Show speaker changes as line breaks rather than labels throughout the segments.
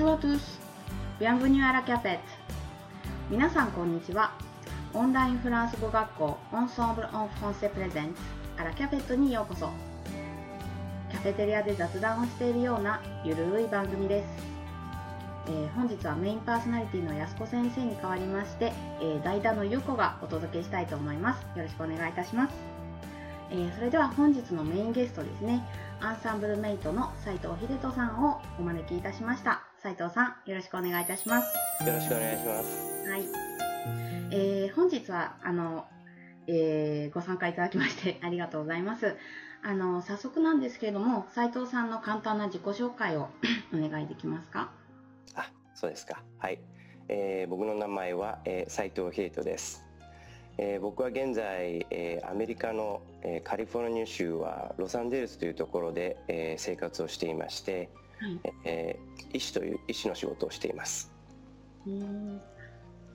Bonjour tous. Bienvenue à la CAPET. 皆さんこんにちは。オンラインフランス語学校 Ensemble en français présente あらキャペットにようこそ。キャフェテリアで雑談をしているようなゆるい番組です。えー本日はメインパーソナリティの安子先生に代わりまして、えー代打のゆうこがお届けしたいと思います。よろしくお願いいたします。えーそれでは本日のメインゲストですね、アンサンブルメイトの斉藤秀人さんをお招きいたしました。斉藤さん、よろしくお願いいたします。
よろしくお願いします。
はい。えー本日は、あの、えーご参加いただきまして ありがとうございます。あの、早速なんですけれども、斉藤さんの簡単な自己紹介を お願いできますか？
あ、そうですか。はい。えー僕の名前は、えー、斉藤秀人です。えー僕は現在、えーアメリカの、えーカリフォルニア州はロサンゼルスというところで、えー生活をしていまして、
はい。
えー医師という医師の仕事をしています。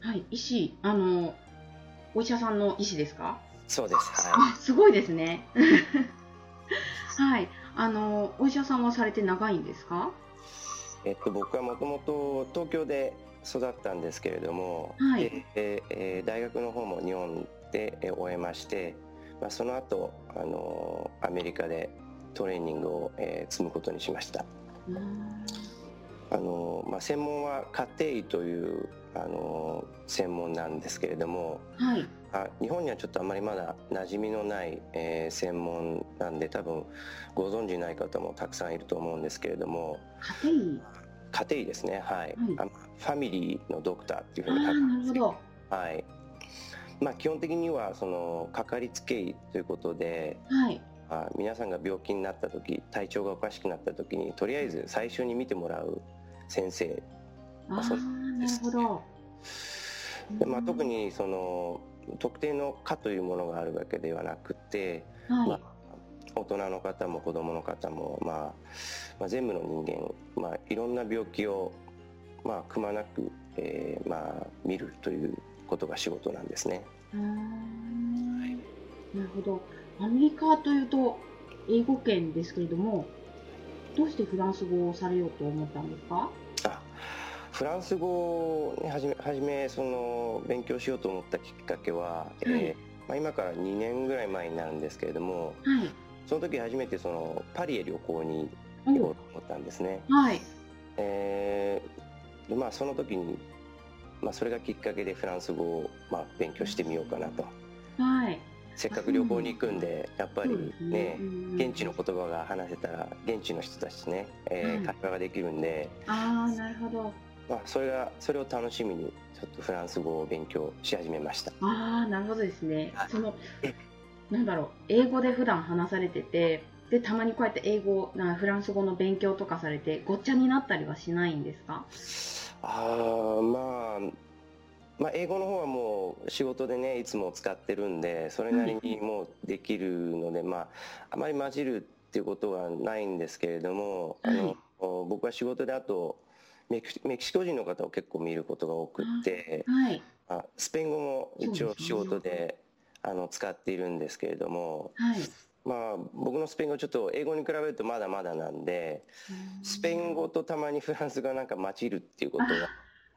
はい、医師、あの、お医者さんの医師ですか？
そうです。は
あ、すごいですね。はい。あの、お医者さんはされて長いんですか？
い。えっと僕はもともと東京で育ったんですけれども、
はい
でえーえー大学の方も日本で、えー終えまして、まあ、その後あのーアメリカでトレーニングを、えー積むことにしました。あのまあ、専門は家庭医というあの専門なんですけれども
はい。
あ日本にはちょっとあまりまだ馴染みのない、えー専門なんで多分ご存じない方もたくさんいると思うんですけれども
家庭医？
家庭医ですねはい、
はい
あファミリーのドクターっていうふうに書くんですけど
ど。
はいまあ、基本的にはそのかかりつけ医ということで
はい。
あ皆さんが病気になった時体調がおかしくなった時にとりあえず最初に見てもらう先生
ああ、
そう
なるほど。
でまあ、特にその特定の科というものがあるわけではなくて、
はい。
まあ、大人の方も子どもの方も、まあまあ、全部の人間、まあ、いろんな病気を、まあ、くまなく、えーまあ、見るということが仕事なんですね。
うーんなるほど。アメリカというと英語圏ですけれども、どうしてフランス語をされようと思ったんですか？
あフランス語をねはじめはじめその勉強しようと思ったきっかけは、えーまあ、今から2年ぐらい前になるんですけれども
はい。
その時初めてそのパリへ旅行に
お
行こうと思ったんですね。
はい。
えーでまあその時に、まあ、それがきっかけでフランス語を、まあ、勉強してみようかなと
はい。
せっかく旅行に行くんでやっぱりね。
うん。
現地の言葉が話せたら現地の人たちとね、えー
はい。
会話ができるんで、
ああ、なるほど。
まあ、それがそれを楽しみにちょっとフランス語を勉強し始めました。
ああ、なるほどですね。
はい。
その
え、
なんだろう、英語で普段話されてて、で、たまにこうやって英語、なフランス語の勉強とかされて、ごっちゃになったりはしないんですか？
あーまあまあ英語の方はもう仕事でねいつも使ってるんでそれなりにもうできるので、まああまり混じるっていうことはないんですけれども、あの僕は仕事であとメキシメキシコ人の方を結構見ることが多くって、
はい。
あスペイン語も一応仕事であの使っているんですけれども、
はい。
まあ僕のスペイン語ちょっと英語に比べるとまだまだなんでスペイン語とたまにフランス語がなんか混じるっていうことが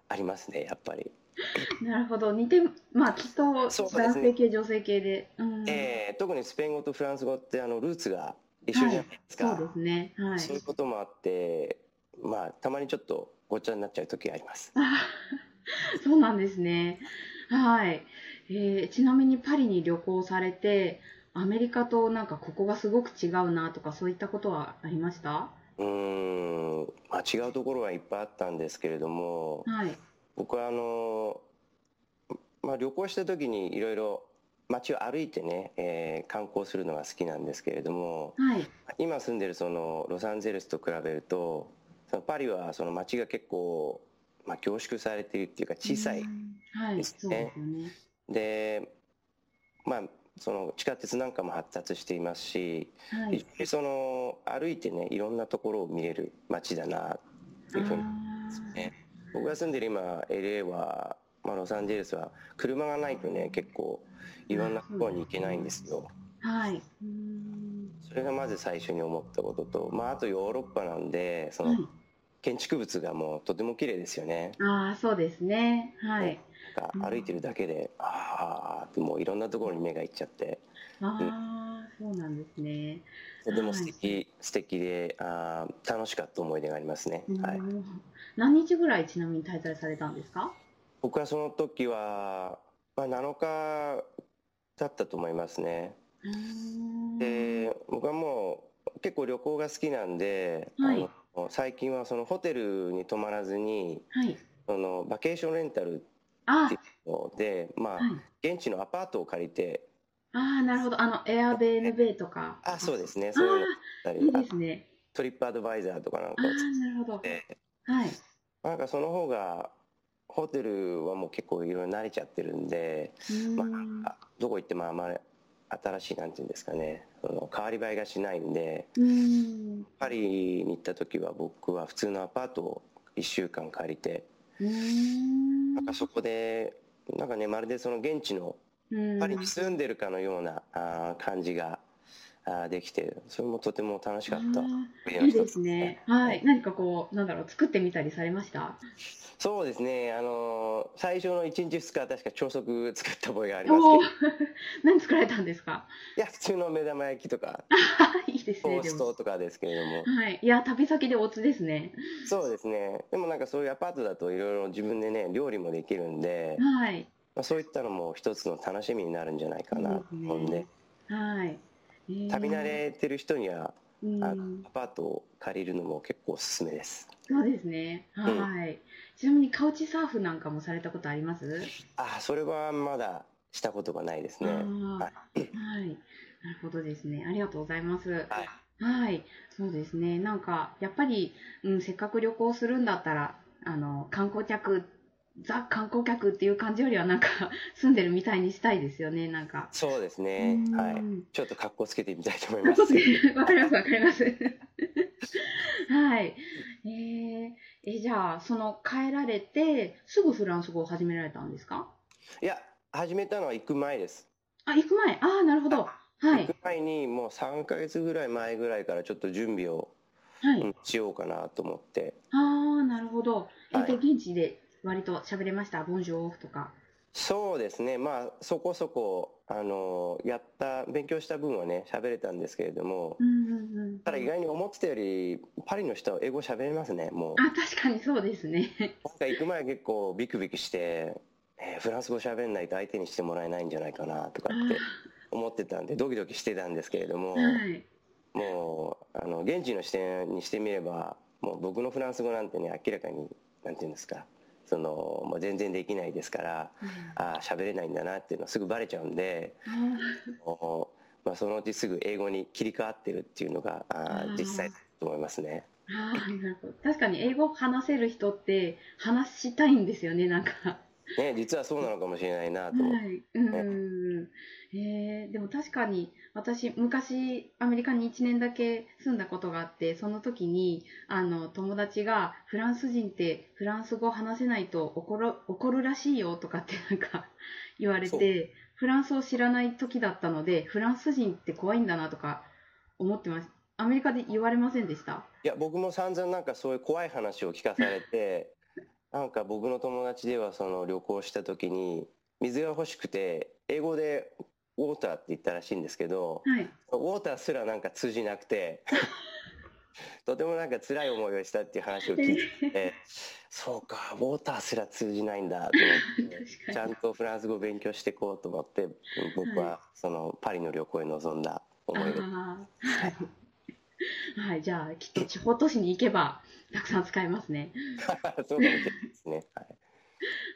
ありますねやっぱり。
なるほど。似て、まあ、きっと男性系、女性系で。うん
えー特にスペイン語とフランス語ってあのルーツが一緒じゃないですか、
そうですね。はい。
そういうこともあってまあたまにちょっとごっちゃになっちゃう時があります
あ そうなんですね。はい。えーちなみにパリに旅行されて、アメリカとなんかここがすごく違うなとかそういったことはありました？
うーん、まあ、違うところはいっぱいあったんですけれども
はい。
僕はあの、まあ、旅行した時にいろいろ街を歩いてね、えー観光するのが好きなんですけれども
はい。
今住んでるそのロサンゼルスと比べるとそのパリはその街が結構、まあ、凝縮されているっていうか小さい。ですね
そうでね。
でまあその地下鉄なんかも発達していますし、
はい
その歩いてねいろんなところを見れる街だなっていうふうに
あ
ね僕が住んでる今 LA は、まあ、ロサンゼルスは車がないとね結構いろんなところに行けないんですよ。
ーはい。うん
それがまず最初に思ったことと、まあ、あとヨーロッパなんでその、
はい。
建築物がもうとても綺麗ですよね。
ああ、そうですね。はい。
歩いてるだけで、ああってもういろんなところに目がいっちゃって、
ああ、そうなんですね。
とても素敵、素敵で、あー楽しかった思い出がありますね。はい。
うん何日ぐらいちなみに滞在されたんですか？
僕はその時は、まあ、7日だったと思いますね。で、僕はもう結構旅行が好きなんで、
はい
あの最近はそのホテルに泊まらずに、
はい。
そのバケーションレンタル
あ
っていうので、まあ、
はい。
現地のアパートを借りて、
ああ、なるほど。あの、エアベーヌベイとか。
あ、そうですね、
あ
そういうのだった
あ、い
り
いですね。
トリップアドバイザーとかなん
あ
かを使
あ、なるほど。
って、
はい。
なんかその方が、ホテルはもう結構いろいろ慣れちゃってるんで、
うー
ま
ん
あ、どこ行ってもあまり新しいなんていうんですかねその変わり映えがしないんで
ん。
パリに行った時は僕は普通のアパートを1週間借りて。なんかそこでなんかねまるでその現地の
うん
パリに住んでるかのようなあー感じがあーできてそれもとても楽しかったい
いいですね。はい。何かこう、なんだろう、作ってみたりされました？
そうですねあのー最初の1日2日は確か朝食作った覚えがありますけ
何作られたんですか？
いや普通の目玉焼きとか
いいですね、
トース。トとかですけれども
はい。いや、旅先でおつですね。
そうですね。でもなんかそういうアパートだといろいろ自分でね、料理もできるんで、
はい。
まあ、そういったのも一つの楽しみになるんじゃないかなと思うんで、
はい。えー
旅慣れてる人には、
うん
あのアパートを借りるのも結構おすすめです。
そうですね。はい。ちなみにカウチサーフなんかもされたことあります？
ああ、それはまだしたことがないですね。はい。
はい。なるほどですね。ありがとうございます。
はい。
はい。そうですね。なんか、やっぱり、うん、せっかく旅行するんだったら、あの、観光客、ザ観光客っていう感じよりは、なんか、住んでるみたいにしたいですよね、なんか。
そうですね。はい。
うん
ちょっと格好つけてみたいと思います。
わかります、わかります。はい。えー、え、じゃあ、その、帰られて、すぐフランス語を始められたんですか？
いや、始めたのは行く前です。
あ、行く前。ああ、なるほど。はい。
行く前にもう3ヶ月ぐらい前ぐらいからちょっと準備を、
はい。
うんしようかなと思って。
ああ、なるほど。えっと、
はい
現地で割と喋れました？ボンジョーとか。
そうですね、まあ、そこそこ、あの、やった、勉強した分はね、喋れたんですけれども、
うんうんうん。
ただ意外に思ってたより、パリの人は英語喋れますね、もう。
あ、確かにそうですね。
なんか行く前は結構ビクビクして、えーフランス語喋んないと相手にしてもらえないんじゃないかなとかって思ってたんで、ドキドキしてたんですけれども、
はい。
もう、あの、現地の視点にしてみれば、もう僕のフランス語なんてね、明らかに、なんていうんですか、その、もう全然できないですから、ああ、喋れないんだなっていうのはすぐバレちゃうんで、うまあ、そのうちすぐ英語に切り替わってるっていうのが、あ実際だと思いますね。
ーあー、なるほど。確かに英語話せる人って話したいんですよね、なんか。
ね、実はそうなのかもしれないなと思って。
はい。うんえー、でも確かに私昔アメリカに1年だけ住んだことがあってその時にあの友達がフランス人ってフランス語話せないと怒る怒るらしいよとかってなんか 言われてフランスを知らない時だったのでフランス人って怖いんだなとか思ってますアメリカで言われませんでした？
いや、僕も散々なんかそういう怖い話を聞かされて、なんか僕の友達ではその旅行した時に、水が欲しくて、英語でウォーターって言ったらしいんですけど、
はい。
ウォーターすらなんか通じなくて、とてもなんか辛い思いをしたっていう話を聞いて、そうか、ウォーターすら通じないんだと思って、ちゃんとフランス語を勉強していこうと思って、僕はそのパリの旅行へ臨んだ思い出。
はい。はい、じゃあきっと地方都市に行けばたくさん使えますね。
そうかもしれないですね。はい。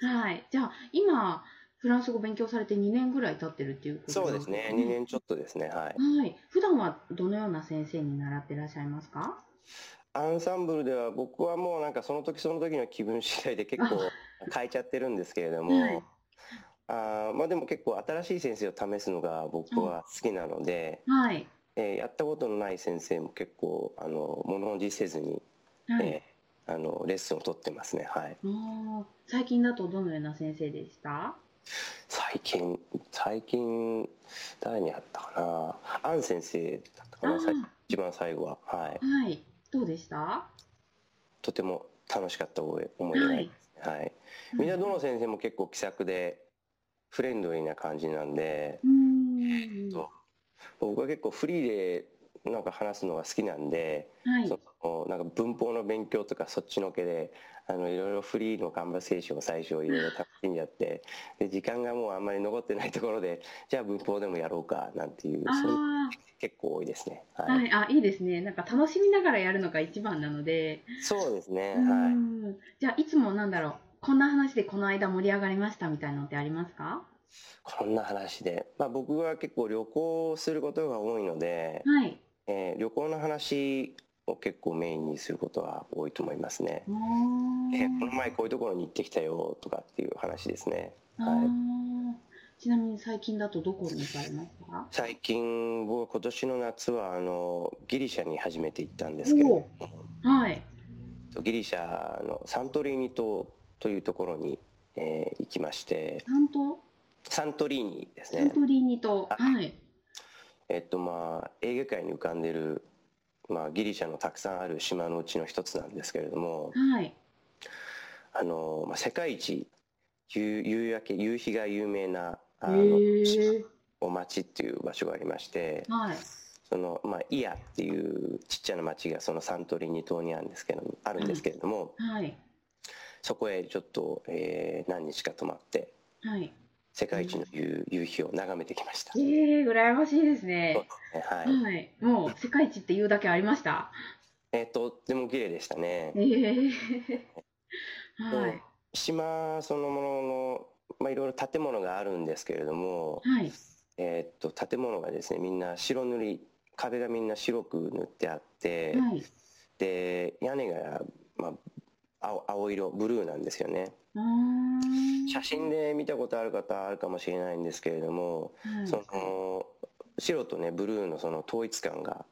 はい、じゃあ今フランス語勉強されて2年ぐらい経ってるっていうこと
そうですね、2年ちょっとですね、はい。
はい、普段はどのような先生に習ってらっしゃいますか？
アンサンブルでは僕はもうなんかその時その時の気分次第で結構変えちゃってるんですけれども、
はい。
あーまあでも結構新しい先生を試すのが僕は好きなので、
はい、
えーやったことのない先生も結構あの物おじせずに、
はい。
えーあのレッスンを取ってますね、はい。
最近だとどのような先生でした？
最近、最近、誰に会ったかな？アン先生だったかな、一番最後は。はい。
はい、どうでした？
とても楽しかった思い出があります、はい。みんなどの先生も結構気さくでフレンドリーな感じなんで、
うん。
と僕は結構フリーでなんか話すのが好きなんで、
はい。
そのなんか文法の勉強とかそっちのけであのいろいろフリーのカンバセーションを最初いろいろ楽しんじゃってで時間がもうあんまり残ってないところでじゃあ文法でもやろうかなんていうそういう
あ
結構多いですね。
あ、
はい
はい、あ、いいですね。なんか楽しみながらやるのが一番なので。
そうですね。
う
はい。
んじゃあ、いつもなんだろう。こんな話でこの間盛り上がりましたみたいなのってありますか？
こんな話で、まあ僕は結構旅行することが多いので、
はい。
えー旅行の話を結構メインにすることは多いと思いますね。
お
えーこ
ー
の前こういうところに行ってきたよとかっていう話ですね。
あ
はい。
ーちなみに最近だとどこに行かれますか？
最近僕は今年の夏はあのギリシャに初めて行ったんですけれども
はい。
ギリシャのサントリーニ島というところに、えー行きまして
サント、
サントリーニですね
サントリーニ島。
あ
はい。
えっとまあエーゲ海に浮かんでる、まあ、ギリシャのたくさんある島のうちの一つなんですけれども
はい。
あの、まあ、世界一夕夕焼け夕日が有名なあ
へ
の
ー
お町っていう場所がありまして
はい。
その、まあ、イアっていうちっちゃな町がそのサントリーニ島にあるんですけどあるんですけれども、
はい。
そこへちょっと、えー何日か泊まって
はい。
世界一の夕夕日を眺めてきました。
ええー、羨ましいですね。
はい。
はい。もう世界一って言うだけありました？
えーとっても綺麗でしたね。
ええはい。
島そのものの、まあ、いろいろ建物があるんですけれども、
はい。
えー、と建物がですねみんな白塗り壁がみんな白く塗ってあって、
はい。
で屋根が、まあ、青青色ブルーなんですよね。写真で見たことある方あるかもしれないんですけれども、
はい。
その白とねブルーのその統一感が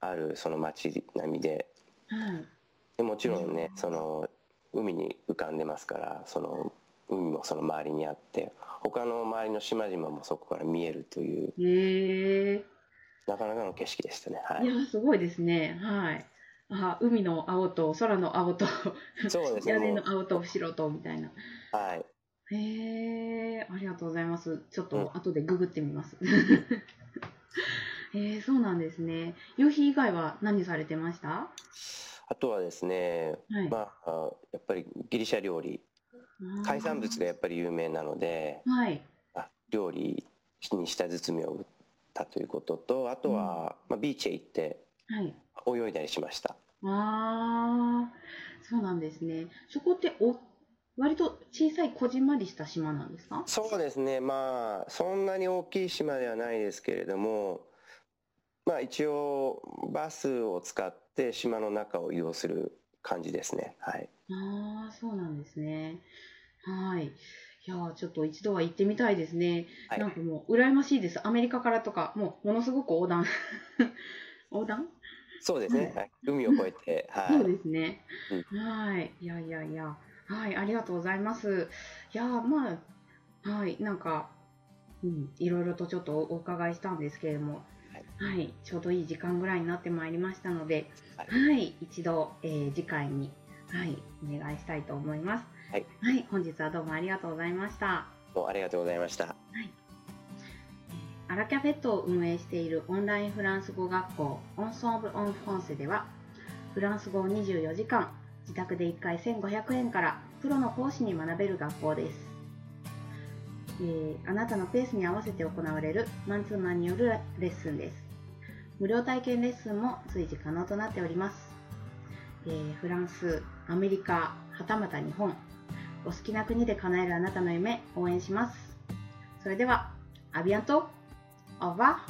あるその街並みで。
はい。
でもちろんねその海に浮かんでますからその海もその周りにあって。他の周りの島々もそこから見えるという。
ええ
なかなかの景色でしたね。はい。
いや、すごいですね。はい。あ、海の青と空の青と
そうですね
屋根
も
の青と白とみたいな。
うはい
へえ、ありがとうございます。ちょっ
うん
と後でググってみます。えー、そうなんですね。夕日以外は何されてました？
あとはですね
はい。
まあやっぱりギリシャ料理海産物がやっぱり有名なので
はい。
あ料理に舌包みを打ったということとあとは、まあ、ビーチへ行って
はい。
泳いだりしました
ああ、そうなんですね。そこってお、割と小さいこじんまりした島なんですか？
そうですねまあそんなに大きい島ではないですけれどもまあ一応バスを使って島の中を移動する感じですねはい
ああ、そうなんですね。はい。いやーちょっと一度は行ってみたいですね。
はい
なんかもう、羨ましいです。アメリカからとか、もう、ものすごく横断。横断？
そうですね、はい、海を越えてはい
そうですね。はい。いやいやいや。はい。ありがとうございます。いやーまあ、はい。なんか、うん、いろいろとちょっとお伺いしたんですけれども、はい。ちょうどいい時間ぐらいになってまいりましたので、
は
はい。一度、えー次回に、はい。お願いしたいと思います。
はい。
はい。本日はどうもありがとうございました。
どうもありがとうございました
アラキャフェットを運営しているオンラインフランス語学校オンソンブ・オン・フォンセではフランス語を24時間自宅で1回1500円からプロの講師に学べる学校です、えーあなたのペースに合わせて行われるマンツーマンによるレッスンです。無料体験レッスンも随時可能となっております、えーフランス、アメリカ、はたまた日本お好きな国で叶えるあなたの夢応援します。それではアビアント。Au revoir.